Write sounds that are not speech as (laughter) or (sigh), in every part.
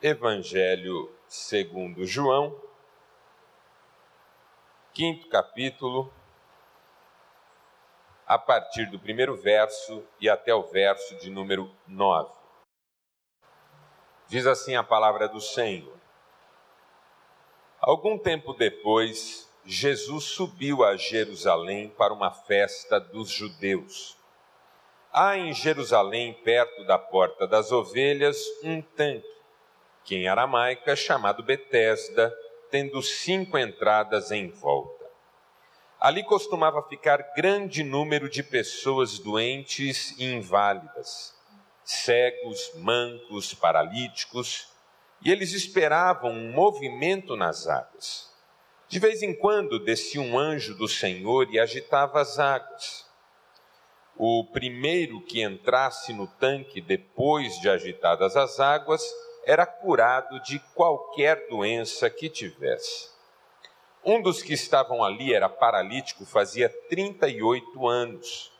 Evangelho segundo João, quinto capítulo, a partir do primeiro verso e até o verso de número 9. Diz assim a palavra do Senhor. Algum tempo depois, Jesus subiu a Jerusalém para uma festa dos judeus. Há em Jerusalém, perto da porta das ovelhas, um tanque que em aramaica é chamado Betesda, tendo cinco entradas em volta. Ali costumava ficar grande número de pessoas doentes e inválidas, cegos, mancos, paralíticos, e eles esperavam um movimento nas águas. De vez em quando descia um anjo do Senhor e agitava as águas. O primeiro que entrasse no tanque depois de agitadas as águas era curado de qualquer doença que tivesse. Um dos que estavam ali era paralítico, fazia 38 anos.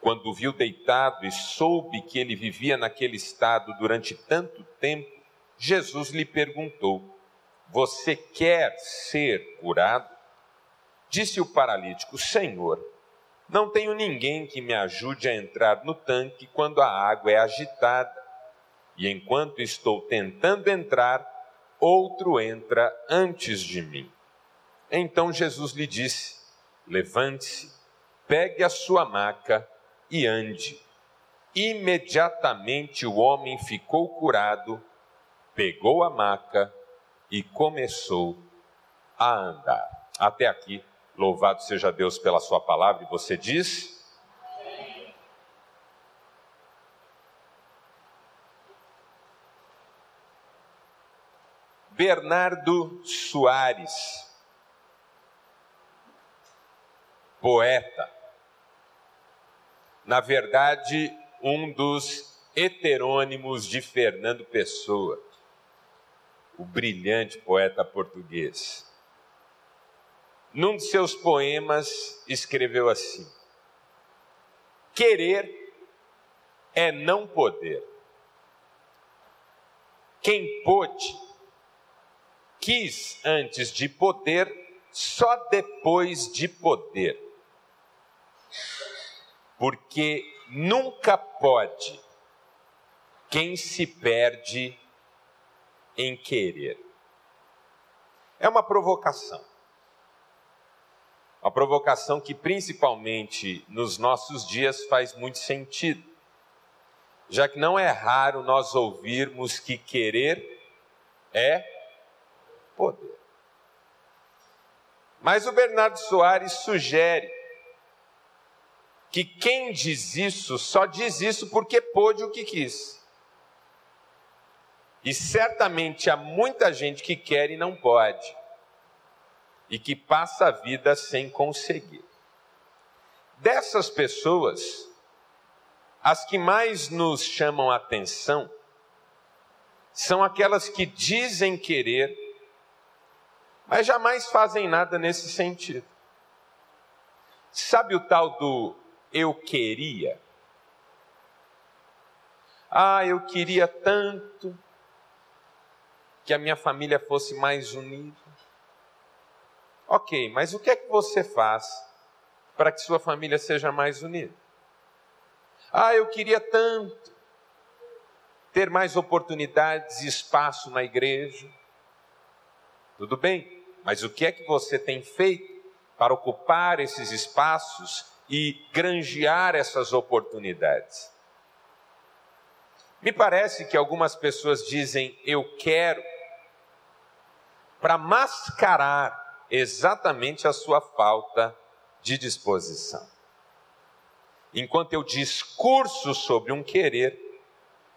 Quando viu deitado e soube que ele vivia naquele estado durante tanto tempo, Jesus lhe perguntou: Você quer ser curado? Disse o paralítico: Senhor, não tenho ninguém que me ajude a entrar no tanque quando a água é agitada e enquanto estou tentando entrar, outro entra antes de mim. Então Jesus lhe disse: Levante-se, pegue a sua maca e ande. Imediatamente o homem ficou curado, pegou a maca e começou a andar. Até aqui, louvado seja Deus pela sua palavra, e você diz: Bernardo Soares, poeta, na verdade, um dos heterônimos de Fernando Pessoa, o brilhante poeta português. Num de seus poemas, escreveu assim: Querer é não poder. Quem pôde quis antes de poder, só depois de poder. Porque nunca pode quem se perde em querer. É uma provocação. Uma provocação que, principalmente nos nossos dias, faz muito sentido, já que não é raro nós ouvirmos que querer é poder. Mas o Bernardo Soares sugere que quem diz isso só diz isso porque pôde o que quis. E certamente há muita gente que quer e não pode, e que passa a vida sem conseguir. Dessas pessoas, as que mais nos chamam a atenção são aquelas que dizem querer mas jamais fazem nada nesse sentido. Sabe o tal do eu queria? Ah, eu queria tanto que a minha família fosse mais unida. Ok, mas o que é que você faz para que sua família seja mais unida? Ah, eu queria tanto ter mais oportunidades e espaço na igreja. Tudo bem, mas o que é que você tem feito para ocupar esses espaços e granjear essas oportunidades? Me parece que algumas pessoas dizem eu quero para mascarar exatamente a sua falta de disposição. Enquanto eu discurso sobre um querer,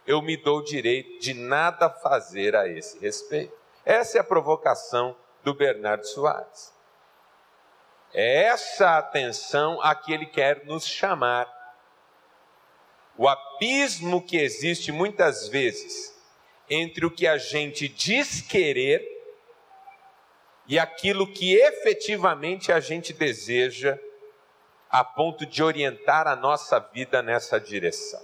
eu me dou o direito de nada fazer a esse respeito. Essa é a provocação do Bernardo Soares. É essa atenção a que ele quer nos chamar. O abismo que existe muitas vezes entre o que a gente diz querer e aquilo que efetivamente a gente deseja, a ponto de orientar a nossa vida nessa direção.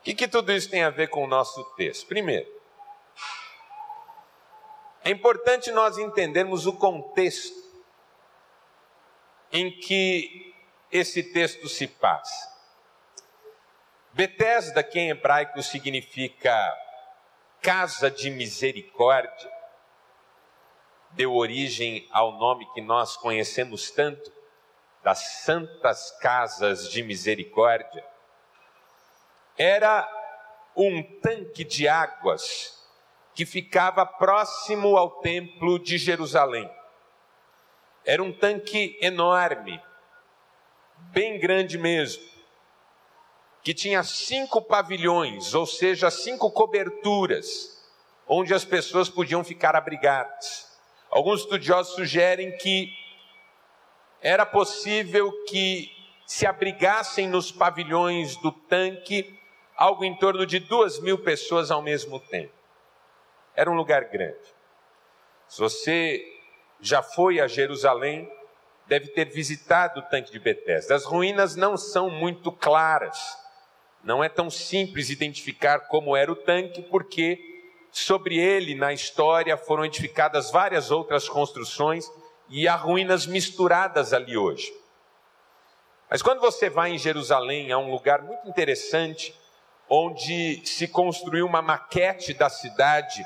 O que, que tudo isso tem a ver com o nosso texto? Primeiro, é importante nós entendermos o contexto em que esse texto se passa. Betesda, que em hebraico significa casa de misericórdia, deu origem ao nome que nós conhecemos tanto, das Santas Casas de Misericórdia. Era um tanque de águas que ficava próximo ao Templo de Jerusalém. Era um tanque enorme, bem grande mesmo, que tinha cinco pavilhões, ou seja, cinco coberturas, onde as pessoas podiam ficar abrigadas. Alguns estudiosos sugerem que era possível que se abrigassem nos pavilhões do tanque algo em torno de duas mil pessoas ao mesmo tempo. Era um lugar grande. Se você já foi a Jerusalém, deve ter visitado o tanque de Betesda. As ruínas não são muito claras. Não é tão simples identificar como era o tanque, porque sobre ele, na história, foram edificadas várias outras construções e há ruínas misturadas ali hoje. Mas quando você vai em Jerusalém, há um lugar muito interessante, onde se construiu uma maquete da cidade,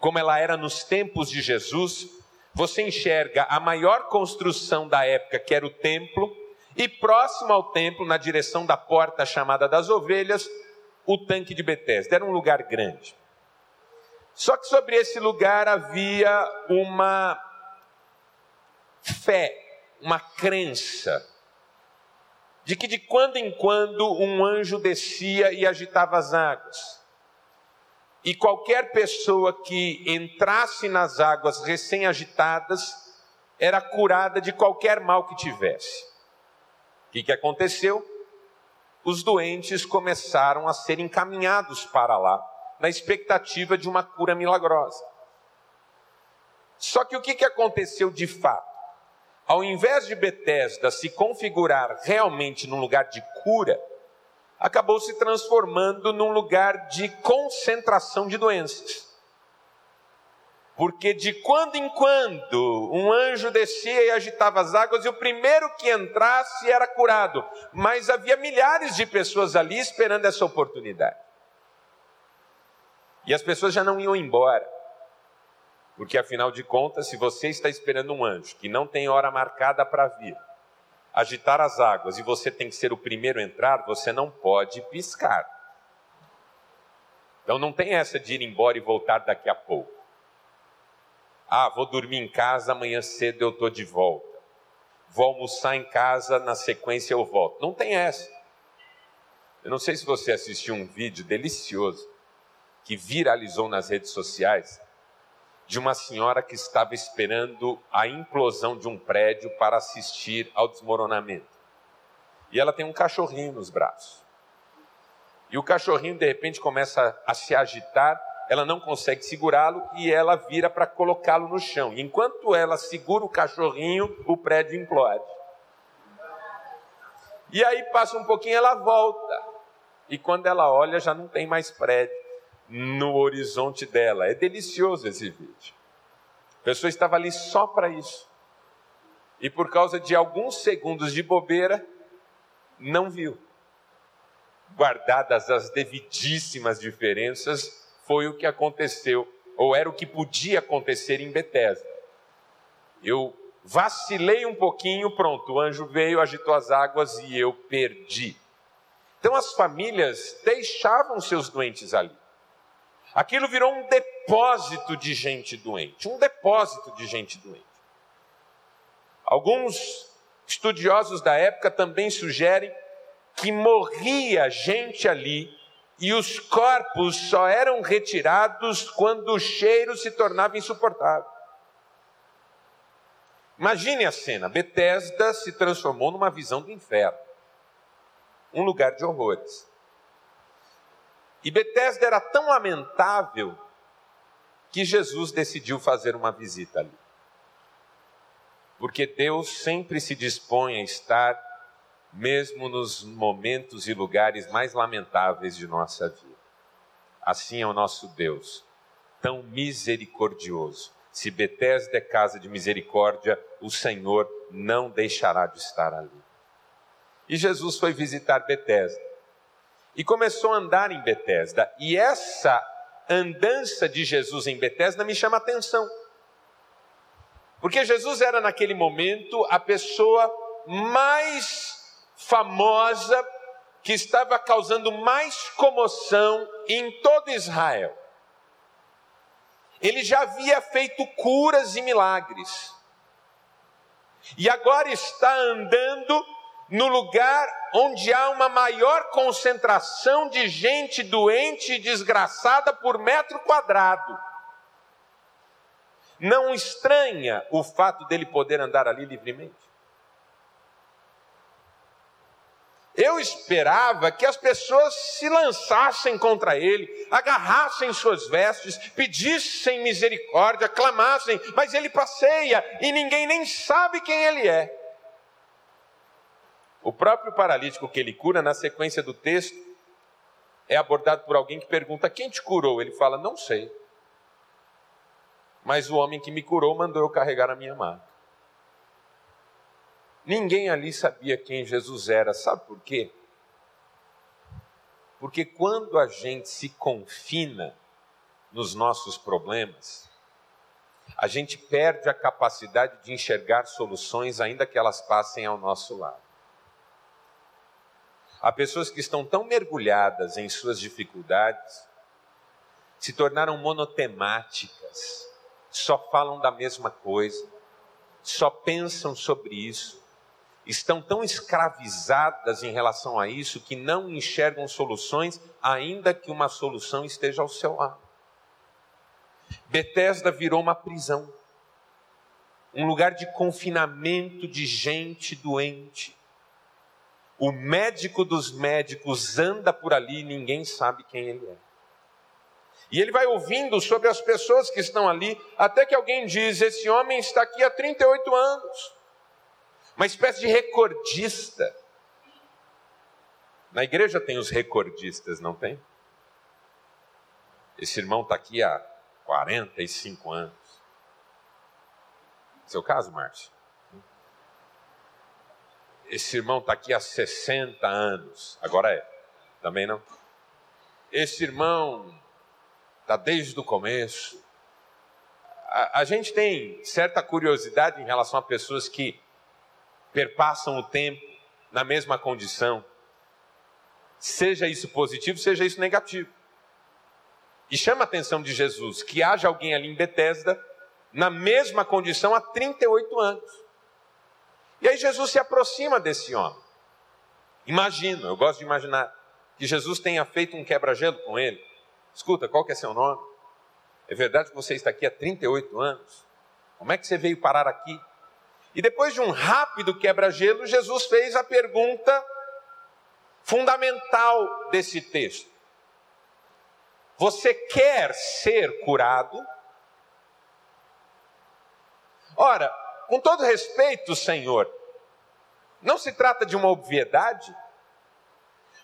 como ela era nos tempos de Jesus, você enxerga a maior construção da época, que era o templo, e próximo ao templo, na direção da porta chamada das ovelhas, o tanque de Betesda. Era um lugar grande. Só que sobre esse lugar havia uma fé, uma crença, de que de quando em quando um anjo descia e agitava as águas. E qualquer pessoa que entrasse nas águas recém-agitadas era curada de qualquer mal que tivesse. O que, que aconteceu? Os doentes começaram a ser encaminhados para lá, na expectativa de uma cura milagrosa. Só que o que, aconteceu de fato? Ao invés de Betesda se configurar realmente num lugar de cura, acabou se transformando num lugar de concentração de doenças. Porque de quando em quando um anjo descia e agitava as águas e o primeiro que entrasse era curado. Mas havia milhares de pessoas ali esperando essa oportunidade. E as pessoas já não iam embora. Porque afinal de contas, se você está esperando um anjo que não tem hora marcada para vir, agitar as águas e você tem que ser o primeiro a entrar, você não pode piscar. Então não tem essa de ir embora e voltar daqui a pouco. Ah, vou dormir em casa, amanhã cedo eu estou de volta. Vou almoçar em casa, na sequência eu volto. Não tem essa. Eu não sei se você assistiu um vídeo delicioso que viralizou nas redes sociais de uma senhora que estava esperando a implosão de um prédio para assistir ao desmoronamento. E ela tem um cachorrinho nos braços. E o cachorrinho de repente começa a se agitar, ela não consegue segurá-lo e ela vira para colocá-lo no chão. E enquanto ela segura o cachorrinho, o prédio implode. E aí passa um pouquinho, ela volta. E quando ela olha, já não tem mais prédio no horizonte dela. É delicioso esse vídeo. A pessoa estava ali só para isso. E por causa de alguns segundos de bobeira, não viu. Guardadas as devidíssimas diferenças, foi o que aconteceu, ou era o que podia acontecer em Betesda. Eu vacilei um pouquinho, pronto, o anjo veio, agitou as águas e eu perdi. Então as famílias deixavam seus doentes ali. Aquilo virou um depósito de gente doente, um depósito de gente doente. Alguns estudiosos da época também sugerem que morria gente ali e os corpos só eram retirados quando o cheiro se tornava insuportável. Imagine a cena: Betesda se transformou numa visão do inferno, um lugar de horrores. E Betesda era tão lamentável que Jesus decidiu fazer uma visita ali. Porque Deus sempre se dispõe a estar, mesmo nos momentos e lugares mais lamentáveis de nossa vida. Assim é o nosso Deus, tão misericordioso. Se Betesda é casa de misericórdia, o Senhor não deixará de estar ali. E Jesus foi visitar Betesda. E começou a andar em Betesda. E essa andança de Jesus em Betesda me chama a atenção. Porque Jesus era naquele momento a pessoa mais famosa que estava causando mais comoção em todo Israel. Ele já havia feito curas e milagres. E agora está andando no lugar onde há uma maior concentração de gente doente e desgraçada por metro quadrado. Não estranha o fato dele poder andar ali livremente. Eu esperava que as pessoas se lançassem contra ele, agarrassem suas vestes, pedissem misericórdia, clamassem, mas ele passeia e ninguém nem sabe quem ele é. O próprio paralítico que ele cura, na sequência do texto, é abordado por alguém que pergunta: Quem te curou? Ele fala: Não sei. Mas o homem que me curou mandou eu carregar a minha maca. Ninguém ali sabia quem Jesus era, sabe por quê? Porque quando a gente se confina nos nossos problemas, a gente perde a capacidade de enxergar soluções, ainda que elas passem ao nosso lado. Há pessoas que estão tão mergulhadas em suas dificuldades, se tornaram monotemáticas, só falam da mesma coisa, só pensam sobre isso, estão tão escravizadas em relação a isso que não enxergam soluções, ainda que uma solução esteja ao seu lado. Betesda virou uma prisão, um lugar de confinamento de gente doente. O médico dos médicos anda por ali e ninguém sabe quem ele é. E ele vai ouvindo sobre as pessoas que estão ali, até que alguém diz: Esse homem está aqui há 38 anos uma espécie de recordista. Na igreja tem os recordistas, não tem? Esse irmão está aqui há 45 anos. Seu caso, Márcio? Esse irmão está aqui há 60 anos. Agora é. Também não? Esse irmão está desde o começo. A, a gente tem certa curiosidade em relação a pessoas que perpassam o tempo na mesma condição. Seja isso positivo, seja isso negativo. E chama a atenção de Jesus que haja alguém ali em Betesda na mesma condição há 38 anos. E aí Jesus se aproxima desse homem. Imagino, eu gosto de imaginar que Jesus tenha feito um quebra-gelo com ele. Escuta, qual que é seu nome? É verdade que você está aqui há 38 anos? Como é que você veio parar aqui? E depois de um rápido quebra-gelo, Jesus fez a pergunta fundamental desse texto: Você quer ser curado? Ora, com todo respeito, Senhor, não se trata de uma obviedade.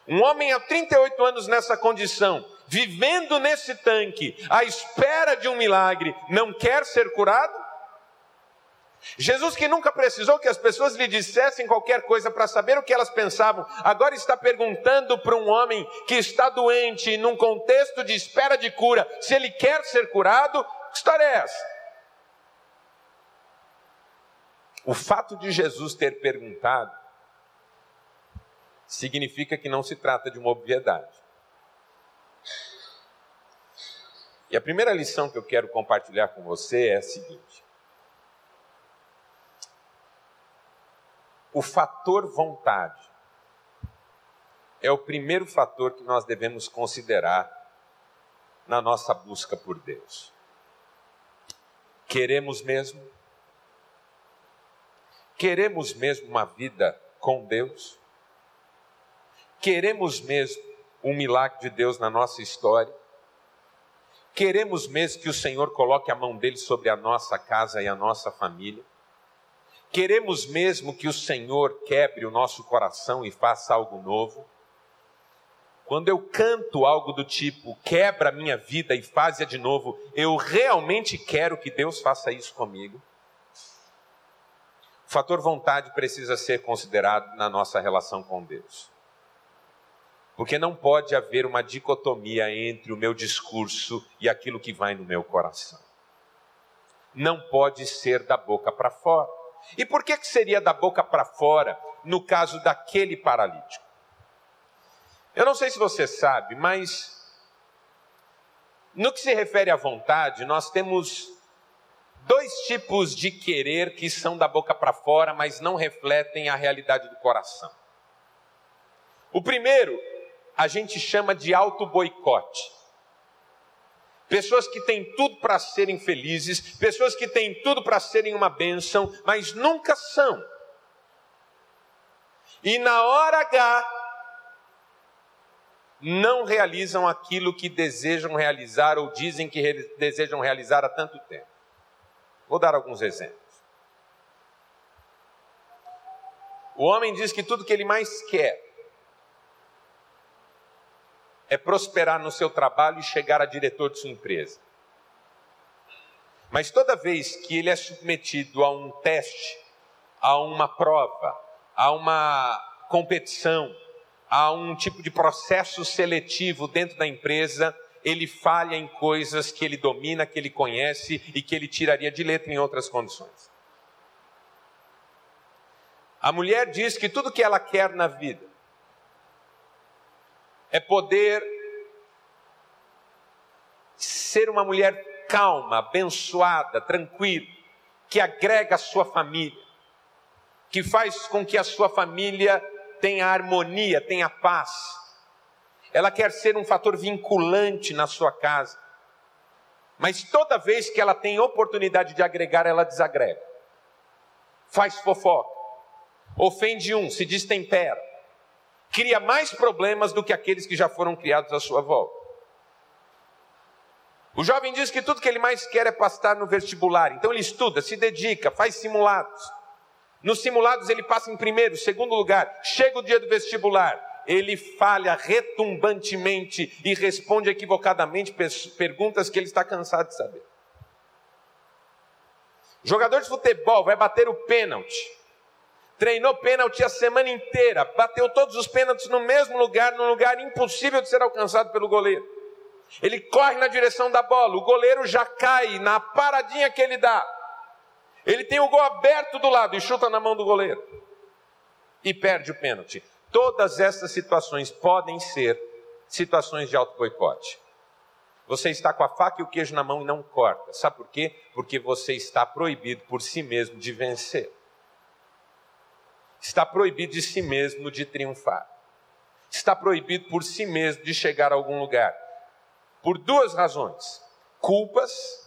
Um homem há 38 anos nessa condição, vivendo nesse tanque, à espera de um milagre, não quer ser curado? Jesus, que nunca precisou que as pessoas lhe dissessem qualquer coisa para saber o que elas pensavam, agora está perguntando para um homem que está doente, num contexto de espera de cura, se ele quer ser curado, que história é essa? O fato de Jesus ter perguntado significa que não se trata de uma obviedade. E a primeira lição que eu quero compartilhar com você é a seguinte: O fator vontade é o primeiro fator que nós devemos considerar na nossa busca por Deus. Queremos mesmo? Queremos mesmo uma vida com Deus? Queremos mesmo um milagre de Deus na nossa história? Queremos mesmo que o Senhor coloque a mão dele sobre a nossa casa e a nossa família? Queremos mesmo que o Senhor quebre o nosso coração e faça algo novo? Quando eu canto algo do tipo, quebra a minha vida e faz-a de novo, eu realmente quero que Deus faça isso comigo? O fator vontade precisa ser considerado na nossa relação com Deus. Porque não pode haver uma dicotomia entre o meu discurso e aquilo que vai no meu coração. Não pode ser da boca para fora. E por que, que seria da boca para fora no caso daquele paralítico? Eu não sei se você sabe, mas no que se refere à vontade, nós temos dois tipos de querer que são da boca para fora, mas não refletem a realidade do coração. O primeiro, a gente chama de auto-boicote. Pessoas que têm tudo para serem felizes, pessoas que têm tudo para serem uma bênção, mas nunca são. E na hora H, não realizam aquilo que desejam realizar ou dizem que desejam realizar há tanto tempo. Vou dar alguns exemplos. O homem diz que tudo que ele mais quer é prosperar no seu trabalho e chegar a diretor de sua empresa. Mas toda vez que ele é submetido a um teste, a uma prova, a uma competição, a um tipo de processo seletivo dentro da empresa, ele falha em coisas que ele domina, que ele conhece e que ele tiraria de letra em outras condições. A mulher diz que tudo que ela quer na vida é poder ser uma mulher calma, abençoada, tranquila, que agrega a sua família, que faz com que a sua família tenha harmonia, tenha paz. Ela quer ser um fator vinculante na sua casa. Mas toda vez que ela tem oportunidade de agregar, ela desagrega. Faz fofoca, ofende um, se destempera cria mais problemas do que aqueles que já foram criados à sua volta. O jovem diz que tudo que ele mais quer é passar no vestibular, então ele estuda, se dedica, faz simulados. Nos simulados ele passa em primeiro, segundo lugar. Chega o dia do vestibular, ele falha retumbantemente e responde equivocadamente perguntas que ele está cansado de saber. Jogador de futebol vai bater o pênalti treinou pênalti a semana inteira, bateu todos os pênaltis no mesmo lugar, num lugar impossível de ser alcançado pelo goleiro. Ele corre na direção da bola, o goleiro já cai na paradinha que ele dá. Ele tem o gol aberto do lado e chuta na mão do goleiro. E perde o pênalti. Todas essas situações podem ser situações de auto-boicote. Você está com a faca e o queijo na mão e não corta. Sabe por quê? Porque você está proibido por si mesmo de vencer está proibido de si mesmo de triunfar. Está proibido por si mesmo de chegar a algum lugar. Por duas razões: culpas.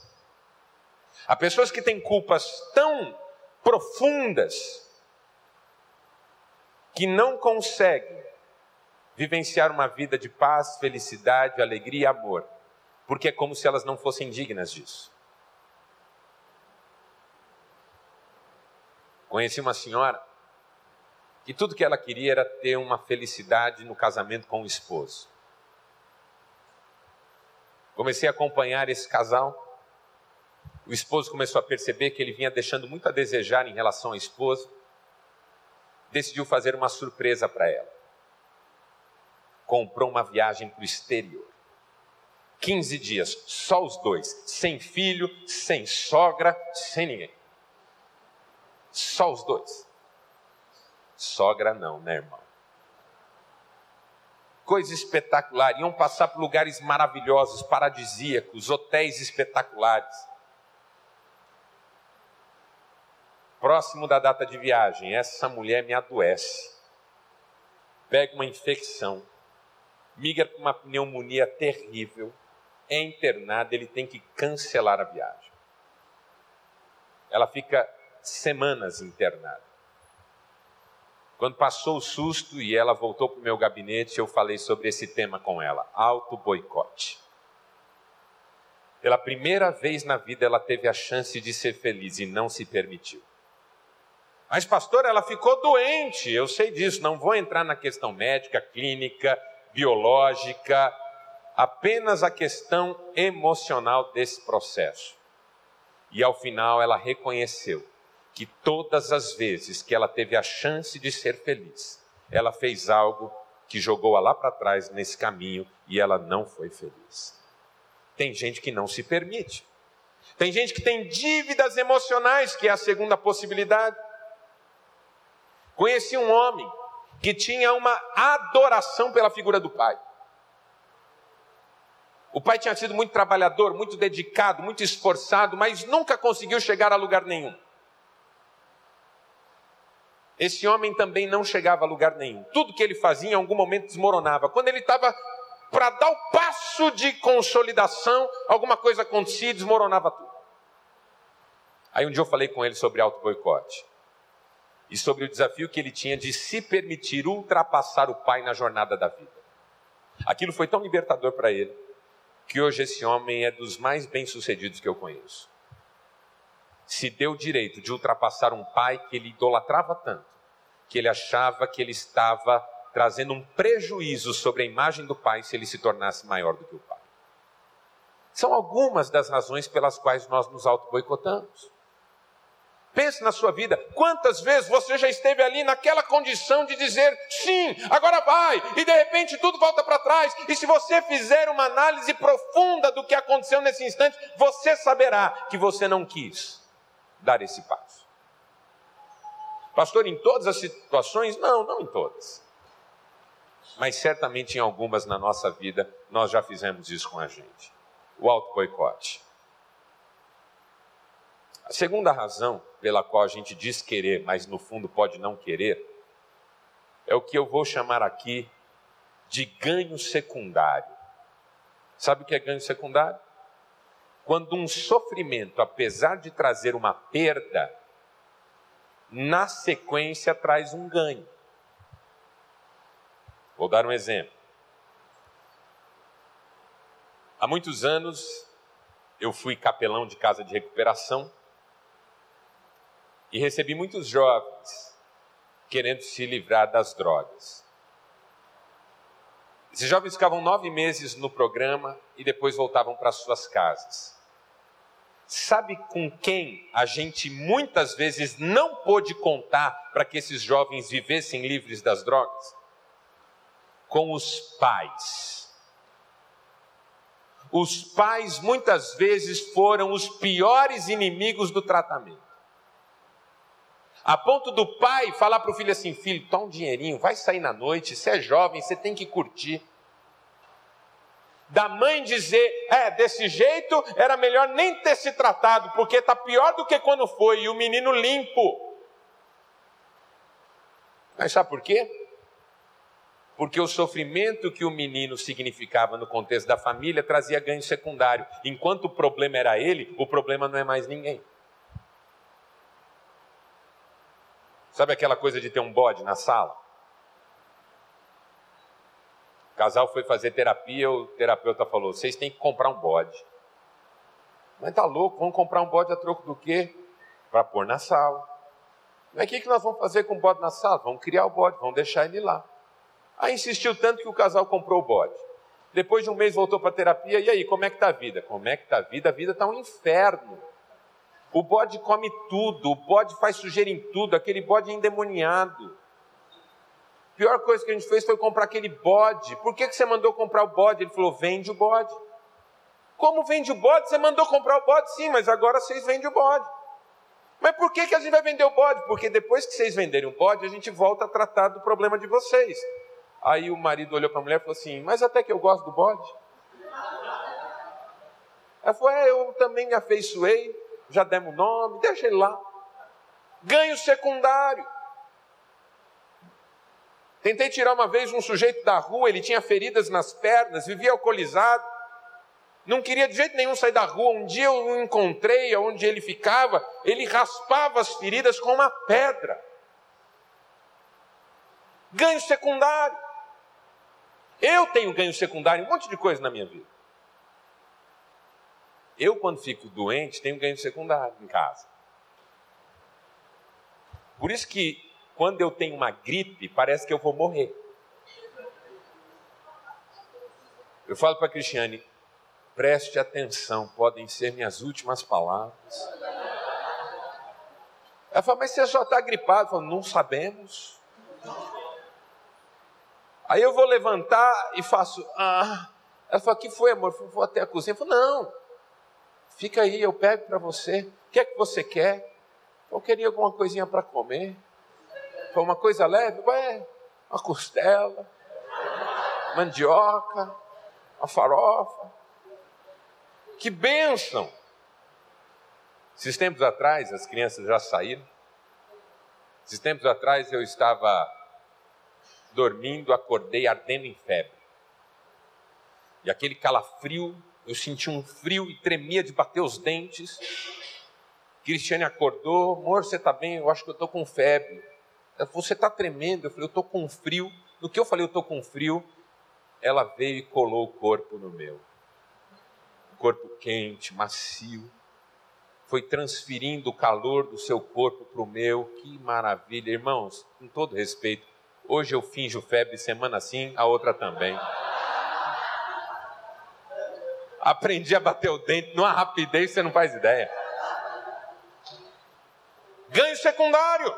Há pessoas que têm culpas tão profundas que não conseguem vivenciar uma vida de paz, felicidade, alegria e amor, porque é como se elas não fossem dignas disso. Conheci uma senhora que tudo que ela queria era ter uma felicidade no casamento com o esposo. Comecei a acompanhar esse casal. O esposo começou a perceber que ele vinha deixando muito a desejar em relação à esposa. Decidiu fazer uma surpresa para ela. Comprou uma viagem para o exterior. 15 dias, só os dois, sem filho, sem sogra, sem ninguém. Só os dois. Sogra não, né, irmão? Coisa espetacular. Iam passar por lugares maravilhosos, paradisíacos, hotéis espetaculares. Próximo da data de viagem, essa mulher me adoece. Pega uma infecção, migra com uma pneumonia terrível, é internada, ele tem que cancelar a viagem. Ela fica semanas internada. Quando passou o susto e ela voltou para o meu gabinete, eu falei sobre esse tema com ela: auto-boicote. pela primeira vez na vida ela teve a chance de ser feliz e não se permitiu. Mas, pastor, ela ficou doente, eu sei disso, não vou entrar na questão médica, clínica, biológica, apenas a questão emocional desse processo. E ao final ela reconheceu que todas as vezes que ela teve a chance de ser feliz, ela fez algo que jogou-a lá para trás nesse caminho e ela não foi feliz. Tem gente que não se permite. Tem gente que tem dívidas emocionais, que é a segunda possibilidade. Conheci um homem que tinha uma adoração pela figura do pai. O pai tinha sido muito trabalhador, muito dedicado, muito esforçado, mas nunca conseguiu chegar a lugar nenhum. Esse homem também não chegava a lugar nenhum. Tudo que ele fazia em algum momento desmoronava. Quando ele estava para dar o passo de consolidação, alguma coisa acontecia e desmoronava tudo. Aí um dia eu falei com ele sobre auto-boicote. E sobre o desafio que ele tinha de se permitir ultrapassar o pai na jornada da vida. Aquilo foi tão libertador para ele que hoje esse homem é dos mais bem-sucedidos que eu conheço. Se deu o direito de ultrapassar um pai que ele idolatrava tanto, que ele achava que ele estava trazendo um prejuízo sobre a imagem do pai se ele se tornasse maior do que o pai. São algumas das razões pelas quais nós nos auto-boicotamos. Pense na sua vida, quantas vezes você já esteve ali naquela condição de dizer sim, agora vai, e de repente tudo volta para trás, e se você fizer uma análise profunda do que aconteceu nesse instante, você saberá que você não quis dar esse passo. Pastor, em todas as situações? Não, não em todas. Mas certamente em algumas na nossa vida nós já fizemos isso com a gente. O auto-boicote. A segunda razão pela qual a gente diz querer, mas no fundo pode não querer, é o que eu vou chamar aqui de ganho secundário. Sabe o que é ganho secundário? Quando um sofrimento, apesar de trazer uma perda, na sequência traz um ganho. Vou dar um exemplo. Há muitos anos eu fui capelão de casa de recuperação e recebi muitos jovens querendo se livrar das drogas. Esses jovens ficavam nove meses no programa e depois voltavam para suas casas. Sabe com quem a gente muitas vezes não pôde contar para que esses jovens vivessem livres das drogas? Com os pais. Os pais muitas vezes foram os piores inimigos do tratamento. A ponto do pai falar para o filho assim: filho, toma um dinheirinho, vai sair na noite, você é jovem, você tem que curtir. Da mãe dizer: é, desse jeito era melhor nem ter se tratado, porque está pior do que quando foi, e o menino limpo. Mas sabe por quê? Porque o sofrimento que o menino significava no contexto da família trazia ganho secundário. Enquanto o problema era ele, o problema não é mais ninguém. Sabe aquela coisa de ter um bode na sala? O casal foi fazer terapia, o terapeuta falou: vocês têm que comprar um bode. Mas tá louco, vamos comprar um bode a troco do quê? Para pôr na sala. Mas o que, que nós vamos fazer com o bode na sala? Vamos criar o bode, vamos deixar ele lá. Aí insistiu tanto que o casal comprou o bode. Depois de um mês voltou para a terapia, e aí, como é que está a vida? Como é que está a vida? A vida está um inferno. O bode come tudo, o bode faz sujeira em tudo, aquele bode é endemoniado. A pior coisa que a gente fez foi comprar aquele bode. Por que, que você mandou comprar o bode? Ele falou: vende o bode. Como vende o bode? Você mandou comprar o bode? Sim, mas agora vocês vendem o bode. Mas por que, que a gente vai vender o bode? Porque depois que vocês venderem o bode, a gente volta a tratar do problema de vocês. Aí o marido olhou para a mulher e falou assim: Mas até que eu gosto do bode. Ela falou: É, eu também me afeiçoei já demos nome, deixa ele lá. Ganho secundário. Tentei tirar uma vez um sujeito da rua, ele tinha feridas nas pernas, vivia alcoolizado. Não queria de jeito nenhum sair da rua. Um dia eu o encontrei onde ele ficava, ele raspava as feridas com uma pedra. Ganho secundário. Eu tenho ganho secundário, um monte de coisa na minha vida. Eu, quando fico doente, tenho ganho secundário em casa. Por isso que, quando eu tenho uma gripe, parece que eu vou morrer. Eu falo para a Cristiane, preste atenção, podem ser minhas últimas palavras. Ela fala, mas você só está gripado. Eu falo, não sabemos. Aí eu vou levantar e faço, ah. Ela fala, que foi, amor? Eu vou até a cozinha. Eu falo, não, fica aí, eu pego para você. O que é que você quer? Eu queria alguma coisinha para comer. Foi uma coisa leve? Ué, uma costela, mandioca, uma farofa. Que bênção! Esses tempos atrás, as crianças já saíram. Esses tempos atrás eu estava dormindo, acordei ardendo em febre. E aquele calafrio, eu senti um frio e tremia de bater os dentes. Cristiane acordou, amor, você está bem? Eu acho que eu estou com febre. Ela falou, você está tremendo? Eu falei, eu estou com frio. No que eu falei, eu estou com frio, ela veio e colou o corpo no meu. Corpo quente, macio. Foi transferindo o calor do seu corpo para o meu. Que maravilha. Irmãos, com todo respeito, hoje eu finjo febre semana sim, a outra também. Aprendi a bater o dente numa rapidez você não faz ideia. Ganho secundário.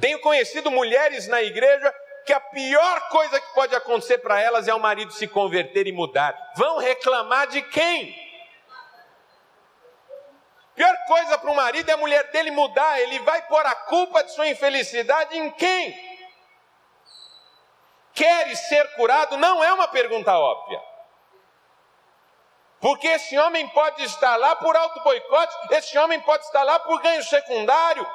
Tenho conhecido mulheres na igreja que a pior coisa que pode acontecer para elas é o marido se converter e mudar. Vão reclamar de quem? Pior coisa para o marido é a mulher dele mudar, ele vai pôr a culpa de sua infelicidade em quem? Queres ser curado? Não é uma pergunta óbvia. Porque esse homem pode estar lá por auto boicote, esse homem pode estar lá por ganho secundário,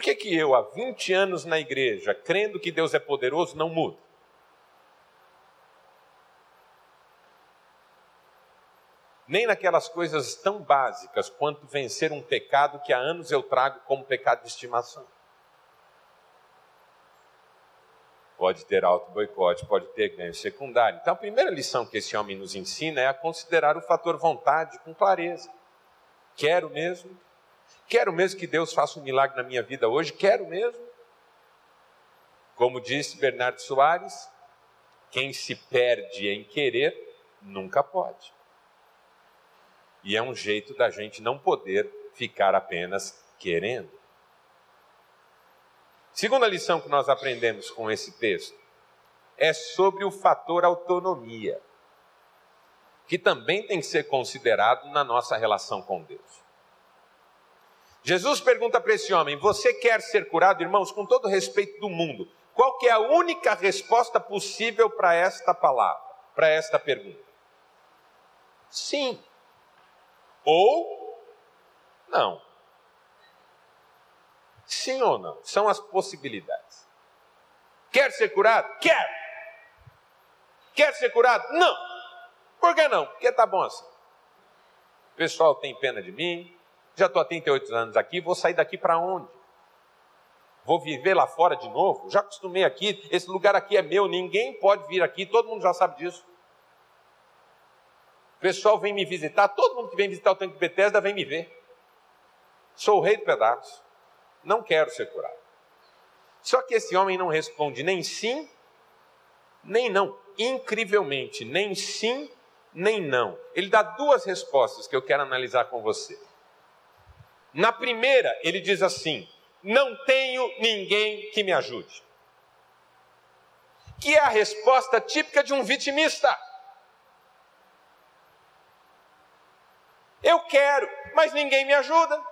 Por que, que eu, há 20 anos na igreja, crendo que Deus é poderoso, não mudo? Nem naquelas coisas tão básicas quanto vencer um pecado que há anos eu trago como pecado de estimação. Pode ter auto-boicote, pode ter ganho secundário. Então, a primeira lição que esse homem nos ensina é a considerar o fator vontade com clareza. Quero mesmo, Quero mesmo que Deus faça um milagre na minha vida hoje, quero mesmo. Como disse Bernardo Soares, quem se perde em querer nunca pode. E é um jeito da gente não poder ficar apenas querendo. Segunda lição que nós aprendemos com esse texto é sobre o fator autonomia, que também tem que ser considerado na nossa relação com Deus. Jesus pergunta para esse homem: Você quer ser curado, irmãos, com todo respeito do mundo? Qual que é a única resposta possível para esta palavra, para esta pergunta? Sim. Ou não. Sim ou não? São as possibilidades. Quer ser curado? Quer. Quer ser curado? Não. Por que não? Porque tá bom assim. O pessoal tem pena de mim, já estou há 38 anos aqui, vou sair daqui para onde? Vou viver lá fora de novo? Já acostumei aqui, esse lugar aqui é meu, ninguém pode vir aqui, todo mundo já sabe disso. O pessoal vem me visitar, todo mundo que vem visitar o tanque de Bethesda vem me ver. Sou o rei do pedaço. Não quero ser curado. Só que esse homem não responde nem sim, nem não. Incrivelmente, nem sim, nem não. Ele dá duas respostas que eu quero analisar com você. Na primeira, ele diz assim: Não tenho ninguém que me ajude. Que é a resposta típica de um vitimista. Eu quero, mas ninguém me ajuda.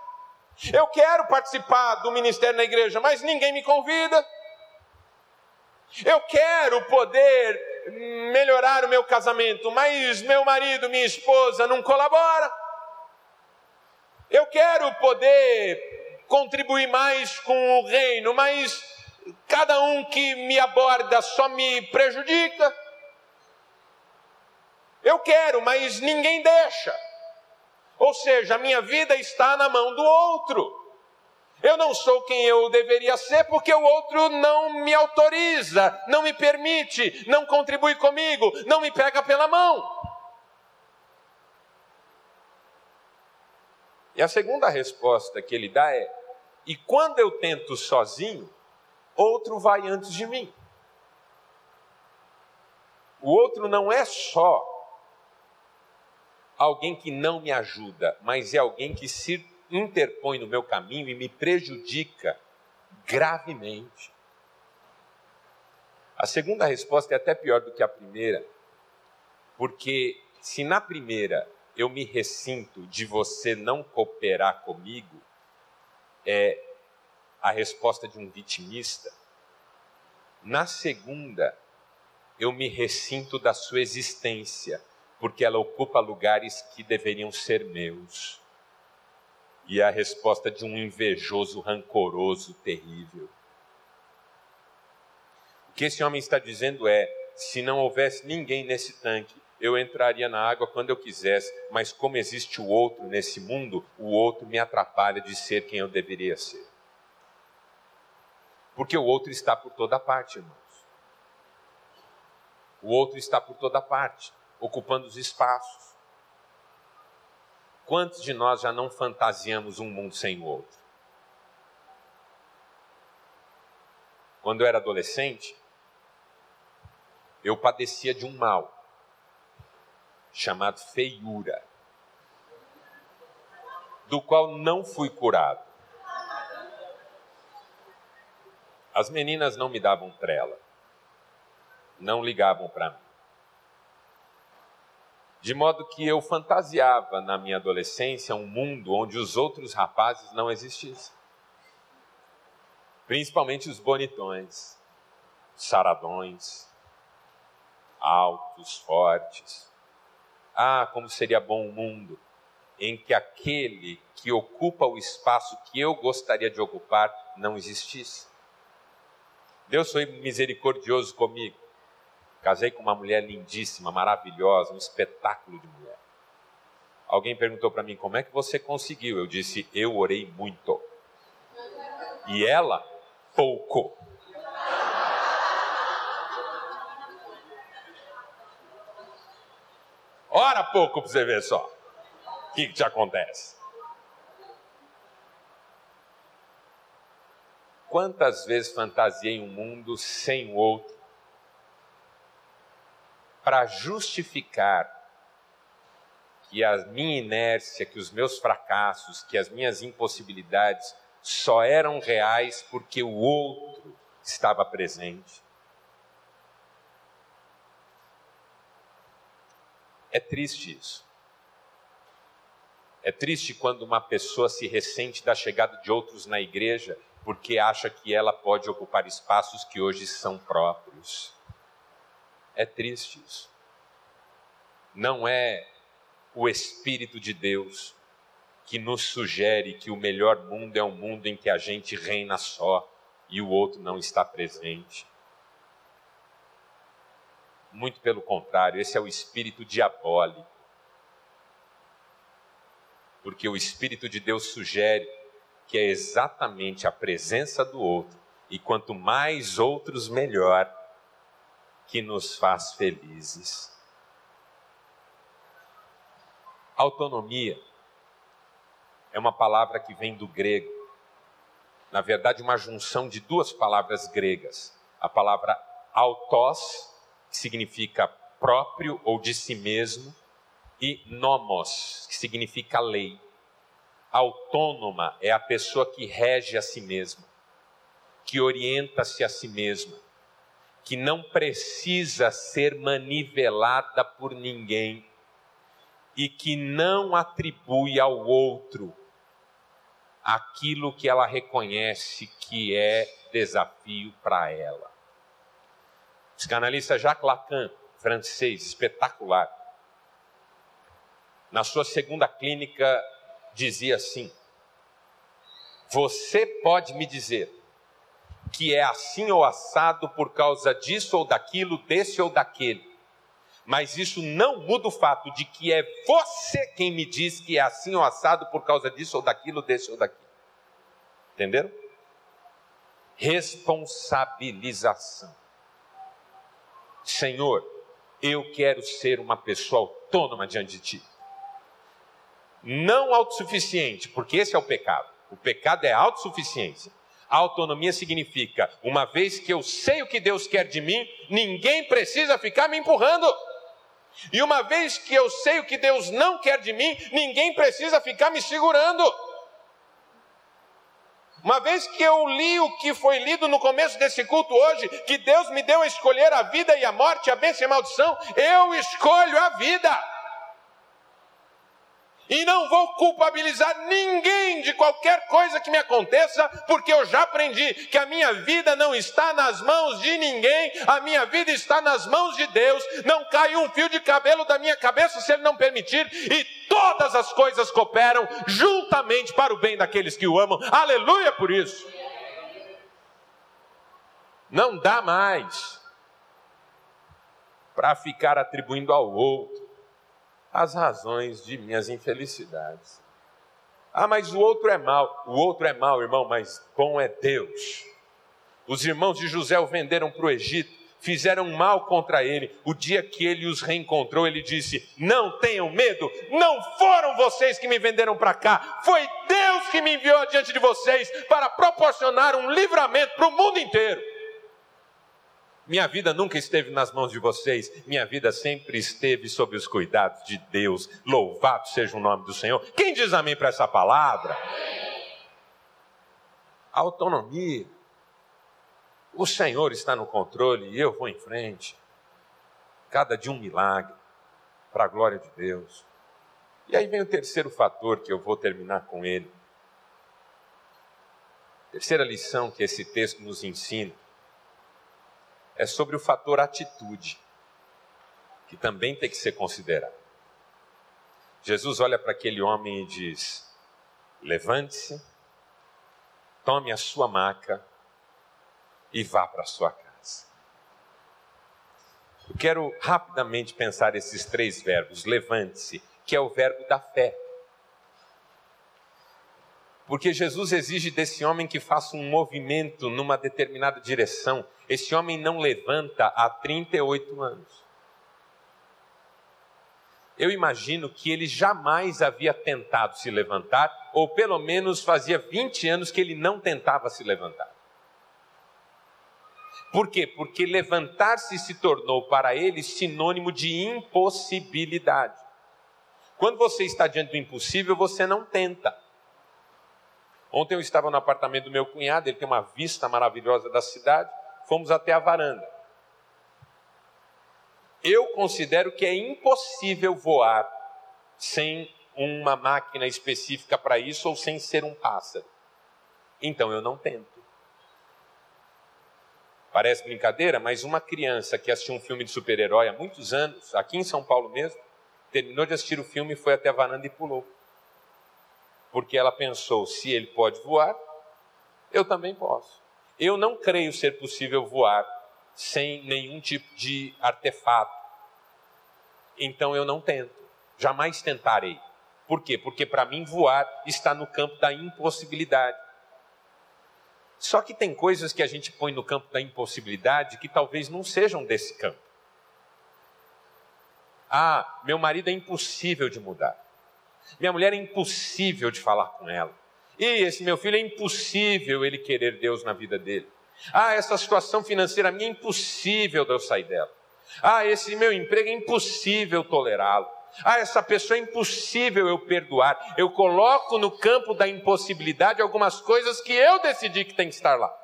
Eu quero participar do ministério na igreja, mas ninguém me convida. Eu quero poder melhorar o meu casamento, mas meu marido, minha esposa não colabora. Eu quero poder contribuir mais com o reino, mas cada um que me aborda só me prejudica. Eu quero, mas ninguém deixa. Ou seja, a minha vida está na mão do outro. Eu não sou quem eu deveria ser porque o outro não me autoriza, não me permite, não contribui comigo, não me pega pela mão. E a segunda resposta que ele dá é: e quando eu tento sozinho, outro vai antes de mim. O outro não é só alguém que não me ajuda, mas é alguém que se interpõe no meu caminho e me prejudica gravemente. A segunda resposta é até pior do que a primeira, porque se na primeira eu me ressinto de você não cooperar comigo, é a resposta de um vitimista. Na segunda, eu me ressinto da sua existência, porque ela ocupa lugares que deveriam ser meus. E é a resposta de um invejoso, rancoroso, terrível. O que esse homem está dizendo é: se não houvesse ninguém nesse tanque, eu entraria na água quando eu quisesse, mas como existe o outro nesse mundo, o outro me atrapalha de ser quem eu deveria ser. Porque o outro está por toda parte, irmãos. O outro está por toda parte, ocupando os espaços. Quantos de nós já não fantasiamos um mundo sem o outro? Quando eu era adolescente, eu padecia de um mal chamado feiura, do qual não fui curado. As meninas não me davam trela, não ligavam para mim. De modo que eu fantasiava na minha adolescência um mundo onde os outros rapazes não existissem. Principalmente os bonitões, saradões, altos, fortes. Ah, como seria bom um mundo em que aquele que ocupa o espaço que eu gostaria de ocupar não existisse. Deus foi misericordioso comigo. Casei com uma mulher lindíssima, maravilhosa, um espetáculo de mulher. Alguém perguntou para mim como é que você conseguiu? Eu disse: eu orei muito. E ela, pouco. Ora pouco para você ver só. O que, que te acontece? Quantas vezes fantasiei um mundo sem o outro para justificar que a minha inércia, que os meus fracassos, que as minhas impossibilidades só eram reais porque o outro estava presente. É triste isso. É triste quando uma pessoa se ressente da chegada de outros na igreja porque acha que ela pode ocupar espaços que hoje são próprios. É triste isso. Não é o Espírito de Deus que nos sugere que o melhor mundo é um mundo em que a gente reina só e o outro não está presente. Muito pelo contrário, esse é o espírito diabólico. Porque o Espírito de Deus sugere que é exatamente a presença do outro, e quanto mais outros, melhor, que nos faz felizes. Autonomia é uma palavra que vem do grego. Na verdade, uma junção de duas palavras gregas. A palavra autos, que significa próprio ou de si mesmo, e nomos, que significa lei. Autônoma é a pessoa que rege a si mesma, que orienta-se a si mesma, que não precisa ser manivelada por ninguém e que não atribui ao outro aquilo que ela reconhece que é desafio para ela. O psicanalista Jacques Lacan, francês, espetacular, na sua segunda clínica dizia assim: Você pode me dizer que é assim ou assado por causa disso ou daquilo, desse ou daquele. Mas isso não muda o fato de que é você quem me diz que é assim ou assado por causa disso ou daquilo, desse ou daquilo. Entenderam? Responsabilização. Senhor, eu quero ser uma pessoa autônoma diante de Ti. Não autossuficiente, porque esse é o pecado. O pecado é autossuficiência. A autonomia significa, uma vez que eu sei o que Deus quer de mim, ninguém precisa ficar me empurrando. E uma vez que eu sei o que Deus não quer de mim, ninguém precisa ficar me segurando. Uma vez que eu li o que foi lido no começo desse culto hoje, que Deus me deu a escolher a vida e a morte, a bênção e a maldição, eu escolho a vida. E não vou culpabilizar ninguém de qualquer coisa que me aconteça, porque eu já aprendi que a minha vida não está nas mãos de ninguém, a minha vida está nas mãos de Deus. Não cai um fio de cabelo da minha cabeça se Ele não permitir, e todas as coisas cooperam juntamente para o bem daqueles que o amam. Aleluia por isso. Não dá mais para ficar atribuindo ao outro as razões de minhas infelicidades. Ah, mas o outro é mal. O outro é mal, irmão, mas bom é Deus. Os irmãos de José o venderam para o Egito, fizeram mal contra ele. O dia que ele os reencontrou, ele disse: Não tenham medo, não foram vocês que me venderam para cá, foi Deus que me enviou diante de vocês para proporcionar um livramento para o mundo inteiro. Minha vida nunca esteve nas mãos de vocês, minha vida sempre esteve sob os cuidados de Deus. Louvado seja o nome do Senhor. Quem diz amém para essa palavra? Autonomia. O Senhor está no controle e eu vou em frente. Cada dia um milagre, para a glória de Deus. E aí vem o terceiro fator que eu vou terminar com ele. Terceira lição que esse texto nos ensina é sobre o fator atitude, que também tem que ser considerado. Jesus olha para aquele homem e diz: Levante-se, tome a sua maca e vá para a sua casa. Eu quero rapidamente pensar esses três verbos: levante-se, que é o verbo da fé. Porque Jesus exige desse homem que faça um movimento numa determinada direção. Esse homem não levanta há 38 anos. Eu imagino que ele jamais havia tentado se levantar, ou pelo menos fazia 20 anos que ele não tentava se levantar. Por quê? Porque levantar-se se tornou para ele sinônimo de impossibilidade. Quando você está diante do impossível, você não tenta. Ontem eu estava no apartamento do meu cunhado, ele tem uma vista maravilhosa da cidade, fomos até a varanda. Eu considero que é impossível voar sem uma máquina específica para isso ou sem ser um pássaro. Então eu não tento. Parece brincadeira, mas uma criança que assistiu um filme de super-herói há muitos anos, aqui em São Paulo mesmo, terminou de assistir o filme, foi até a varanda e pulou porque ela pensou: se ele pode voar, eu também posso. Eu não creio ser possível voar sem nenhum tipo de artefato. Então eu não tento, jamais tentarei. Por quê? Porque para mim voar está no campo da impossibilidade. Só que tem coisas que a gente põe no campo da impossibilidade que talvez não sejam desse campo. Ah, meu marido é impossível de mudar. Minha mulher é impossível de falar com ela. E esse meu filho é impossível ele querer Deus na vida dele. Ah, essa situação financeira minha é impossível de eu sair dela. Ah, esse meu emprego é impossível tolerá-lo. Ah, essa pessoa é impossível eu perdoar. Eu coloco no campo da impossibilidade algumas coisas que eu decidi que tem que estar lá.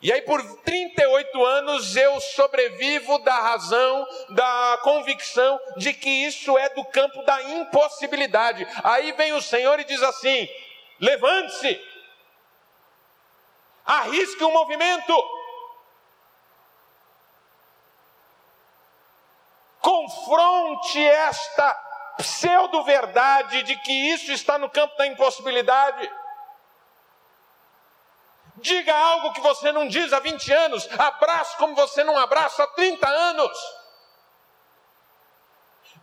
E aí, por 38 anos, eu sobrevivo da razão, da convicção de que isso é do campo da impossibilidade. Aí vem o Senhor e diz assim: levante-se, arrisque um movimento, confronte esta pseudo-verdade de que isso está no campo da impossibilidade. Diga algo que você não diz há 20 anos. Abraço como você não abraça há 30 anos.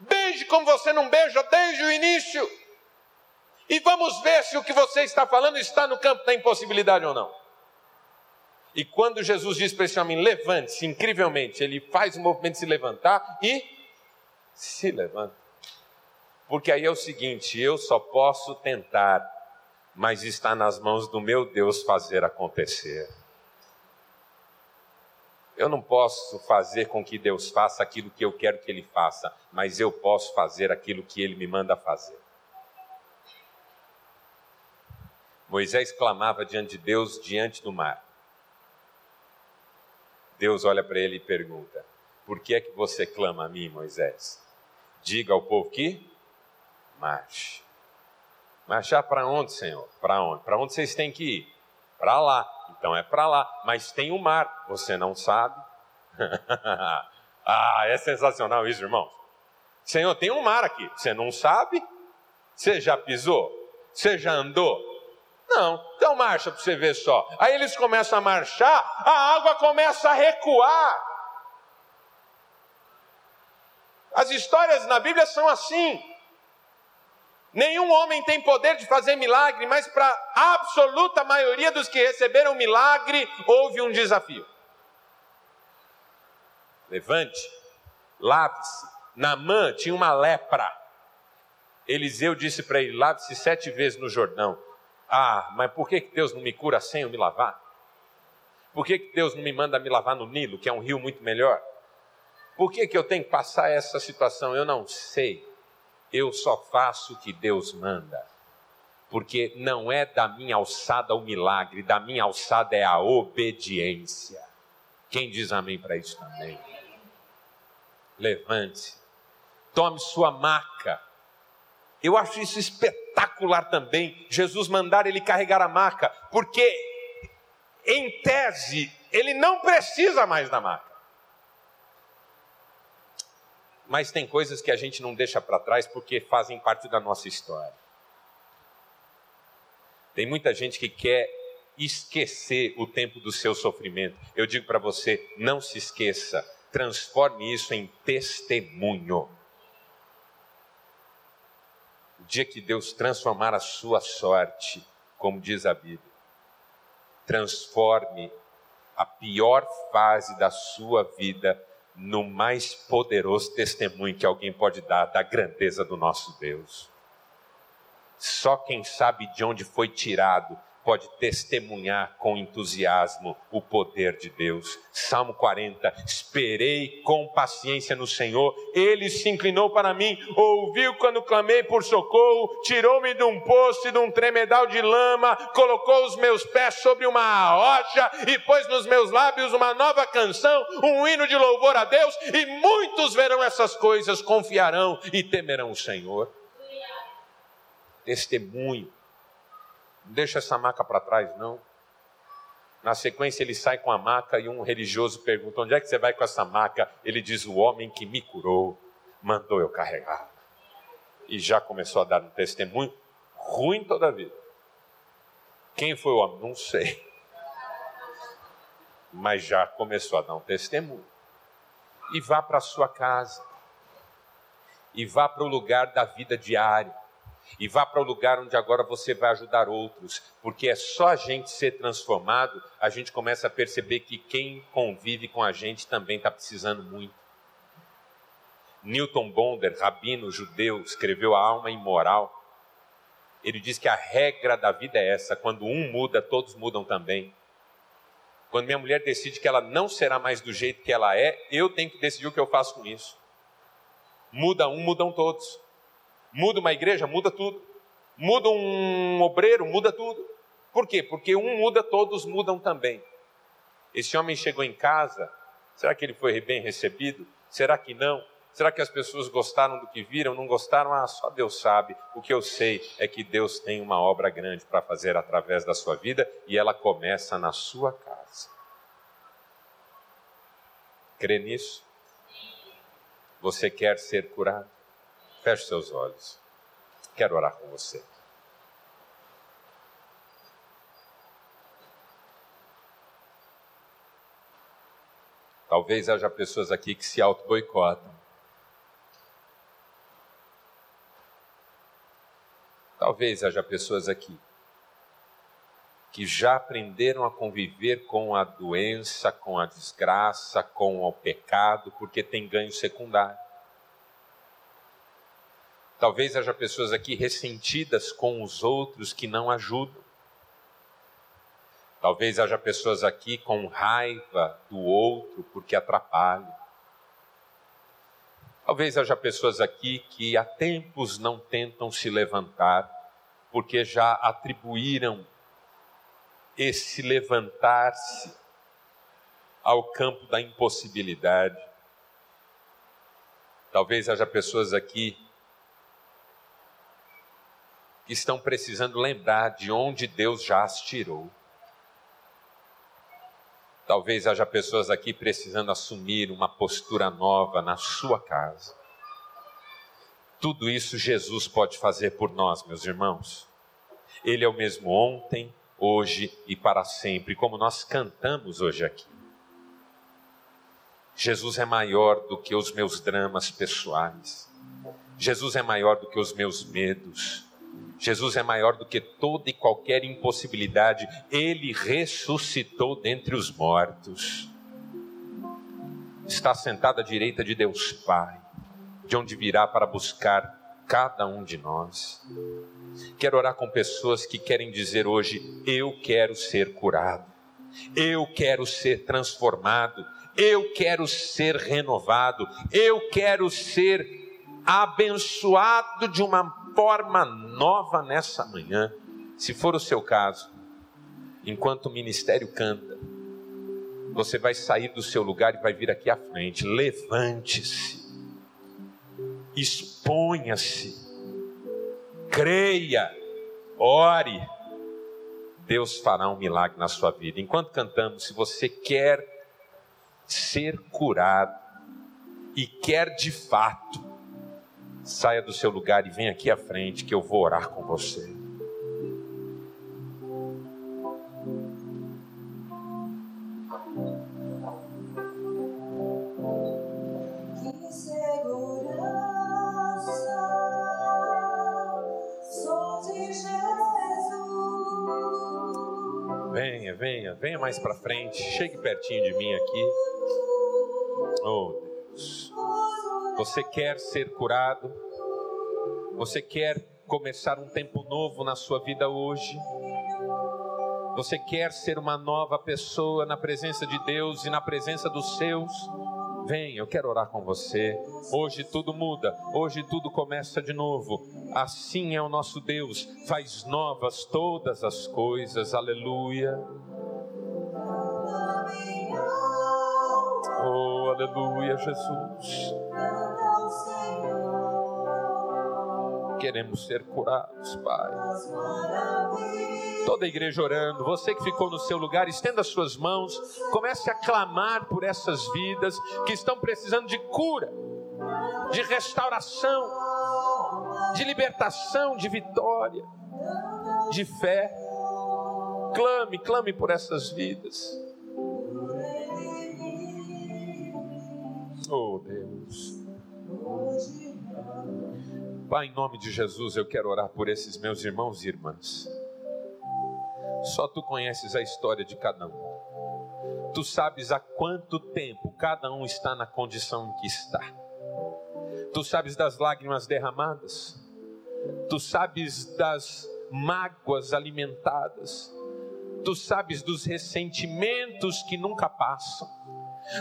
Beije como você não beija desde o início. E vamos ver se o que você está falando está no campo da impossibilidade ou não. E quando Jesus diz para esse homem, levante-se, incrivelmente, ele faz o movimento de se levantar e se levanta. Porque aí é o seguinte: eu só posso tentar, mas está nas mãos do meu Deus fazer acontecer. Eu não posso fazer com que Deus faça aquilo que eu quero que Ele faça, mas eu posso fazer aquilo que Ele me manda fazer. Moisés clamava diante de Deus, diante do mar. Deus olha para ele e pergunta: Por que é que você clama a mim, Moisés? Diga ao povo que marche. Marchar para onde, Senhor? Para onde? Para onde vocês têm que ir? Para lá. Então é para lá. Mas tem o mar. Você não sabe? (laughs) ah, é sensacional isso, irmão. Senhor, tem um mar aqui. Você não sabe? Você já pisou? Você já andou? Não. Então marcha para você ver só. Aí eles começam a marchar, a água começa a recuar. As histórias na Bíblia são assim. Nenhum homem tem poder de fazer milagre, mas para a absoluta maioria dos que receberam milagre, houve um desafio. Levante, lave-se. Namã tinha uma lepra. Eliseu disse para ele: lave-se sete vezes no Jordão. Ah, mas por que Deus não me cura sem eu me lavar? Por que Deus não me manda me lavar no Nilo, que é um rio muito melhor? Por que, que eu tenho que passar essa situação? Eu não sei. Eu só faço o que Deus manda. Porque não é da minha alçada o milagre, da minha alçada é a obediência. Quem diz amém para isso também? Levante, tome sua maca. Eu acho isso espetacular também, Jesus mandar ele carregar a maca, porque, em tese, ele não precisa mais da maca. Mas tem coisas que a gente não deixa para trás porque fazem parte da nossa história. Tem muita gente que quer esquecer o tempo do seu sofrimento. Eu digo para você, não se esqueça, transforme isso em testemunho. O dia que Deus transformar a sua sorte, como diz a Bíblia, transforme a pior fase da sua vida no mais poderoso testemunho que alguém pode dar da grandeza do nosso Deus. Só quem sabe de onde foi tirado pode testemunhar com entusiasmo o poder de Deus. Salmo 40: Esperei com paciência no Senhor, ele se inclinou para mim, ouviu quando clamei por socorro, tirou-me de um poço e de um tremedal de lama, colocou os meus pés sobre uma rocha e pôs nos meus lábios uma nova canção, um hino de louvor a Deus, e muitos verão essas coisas, confiarão e temerão o Senhor. Testemunho não deixa essa maca para trás, não. Na sequência, ele sai com a maca e um religioso pergunta: Onde é que você vai com essa maca? Ele diz: O homem que me curou mandou eu carregar. E já começou a dar um testemunho ruim toda a vida. Quem foi o homem? Não sei. Mas já começou a dar um testemunho. E vá para sua casa. E vá para o lugar da vida diária e vá para o lugar onde agora você vai ajudar outros, porque é só a gente ser transformado, a gente começa a perceber que quem convive com a gente também está precisando muito. Newton Bonder, rabino judeu, escreveu A Alma Imoral. Ele diz que a regra da vida é essa: quando um muda, todos mudam também. Quando minha mulher decide que ela não será mais do jeito que ela é, eu tenho que decidir o que eu faço com isso. Muda um, mudam todos. Muda uma igreja, muda tudo. Muda um obreiro, muda tudo. Por quê? Porque um muda, todos mudam também. Esse homem chegou em casa, será que ele foi bem recebido? Será que não? Será que as pessoas gostaram do que viram? Não gostaram? Ah, só Deus sabe. O que eu sei é que Deus tem uma obra grande para fazer através da sua vida e ela começa na sua casa. Crê nisso? Você quer ser curado? Feche seus olhos. Quero orar com você. Talvez haja pessoas aqui que se auto-boicotam. Talvez haja pessoas aqui que já aprenderam a conviver com a doença, com a desgraça, com o pecado, porque tem ganho secundário. Talvez haja pessoas aqui ressentidas com os outros que não ajudam. Talvez haja pessoas aqui com raiva do outro porque atrapalham. Talvez haja pessoas aqui que há tempos não tentam se levantar porque já atribuíram esse levantar-se ao campo da impossibilidade. Talvez haja pessoas aqui estão precisando lembrar de onde Deus já as tirou. Talvez haja pessoas aqui precisando assumir uma postura nova na sua casa. Tudo isso Jesus pode fazer por nós, meus irmãos. Ele é o mesmo ontem, hoje e para sempre, como nós cantamos hoje aqui. Jesus é maior do que os meus dramas pessoais. Jesus é maior do que os meus medos. Jesus é maior do que toda e qualquer impossibilidade. Ele ressuscitou dentre os mortos. Está sentado à direita de Deus Pai, de onde virá para buscar cada um de nós. Quero orar com pessoas que querem dizer hoje: Eu quero ser curado, eu quero ser transformado, eu quero ser renovado, eu quero ser abençoado de uma forma nova nessa manhã. Se for o seu caso, enquanto o ministério canta, você vai sair do seu lugar e vai vir aqui à frente. Levante-se, exponha-se, creia, ore. Deus fará um milagre na sua vida. Enquanto cantamos, se você quer ser curado e quer de fato saia do seu lugar e venha aqui à frente que eu vou orar com você. Venha, venha, venha mais para frente, chegue pertinho de mim aqui. Oh Deus. Você quer ser curado? Você quer começar um tempo novo na sua vida hoje? Você quer ser uma nova pessoa na presença de Deus e na presença dos seus? Vem, eu quero orar com você. Hoje tudo muda, hoje tudo começa de novo. Assim é o nosso Deus, faz novas todas as coisas. Aleluia. Oh, aleluia, Jesus. Queremos ser curados, Pai. Toda a igreja orando, você que ficou no seu lugar, estenda as suas mãos, comece a clamar por essas vidas que estão precisando de cura, de restauração, de libertação, de vitória, de fé. Clame, clame por essas vidas. Oh Deus. Pai, em nome de Jesus, eu quero orar por esses meus irmãos e irmãs. Só tu conheces a história de cada um. Tu sabes há quanto tempo cada um está na condição em que está. Tu sabes das lágrimas derramadas. Tu sabes das mágoas alimentadas. Tu sabes dos ressentimentos que nunca passam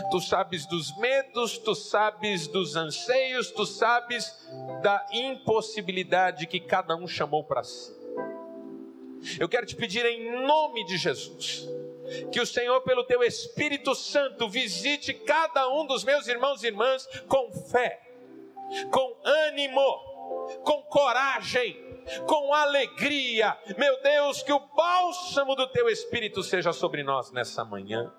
tu sabes dos medos, tu sabes dos anseios, tu sabes da impossibilidade que cada um chamou para si. Eu quero te pedir em nome de Jesus, que o Senhor, pelo teu Espírito Santo, visite cada um dos meus irmãos e irmãs com fé, com ânimo, com coragem, com alegria. Meu Deus, que o bálsamo do teu Espírito seja sobre nós nessa manhã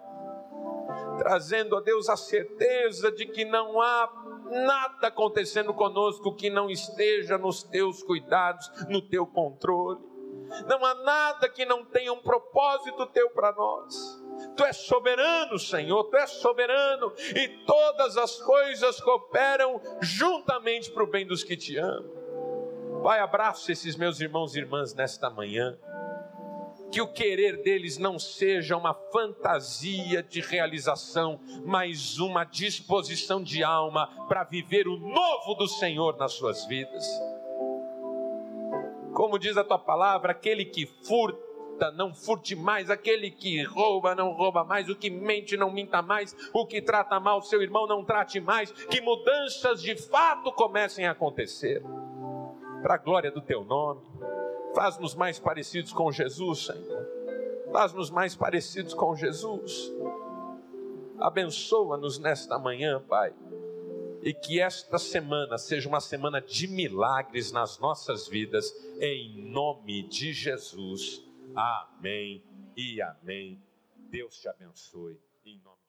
trazendo a Deus a certeza de que não há nada acontecendo conosco que não esteja nos teus cuidados, no teu controle. Não há nada que não tenha um propósito teu para nós. Tu és soberano, Senhor, tu és soberano e todas as coisas cooperam juntamente para o bem dos que te amam. Pai, abraço esses meus irmãos e irmãs nesta manhã. Que o querer deles não seja uma fantasia de realização, mas uma disposição de alma para viver o novo do Senhor nas suas vidas. Como diz a tua palavra, aquele que furta, não furte mais, aquele que rouba, não rouba mais, o que mente, não minta mais, o que trata mal seu irmão, não trate mais, que mudanças de fato comecem a acontecer para a glória do teu nome. Faz-nos mais parecidos com Jesus, Senhor. Faz-nos mais parecidos com Jesus. Abençoa-nos nesta manhã, Pai. E que esta semana seja uma semana de milagres nas nossas vidas, em nome de Jesus. Amém e amém. Deus te abençoe. Em nome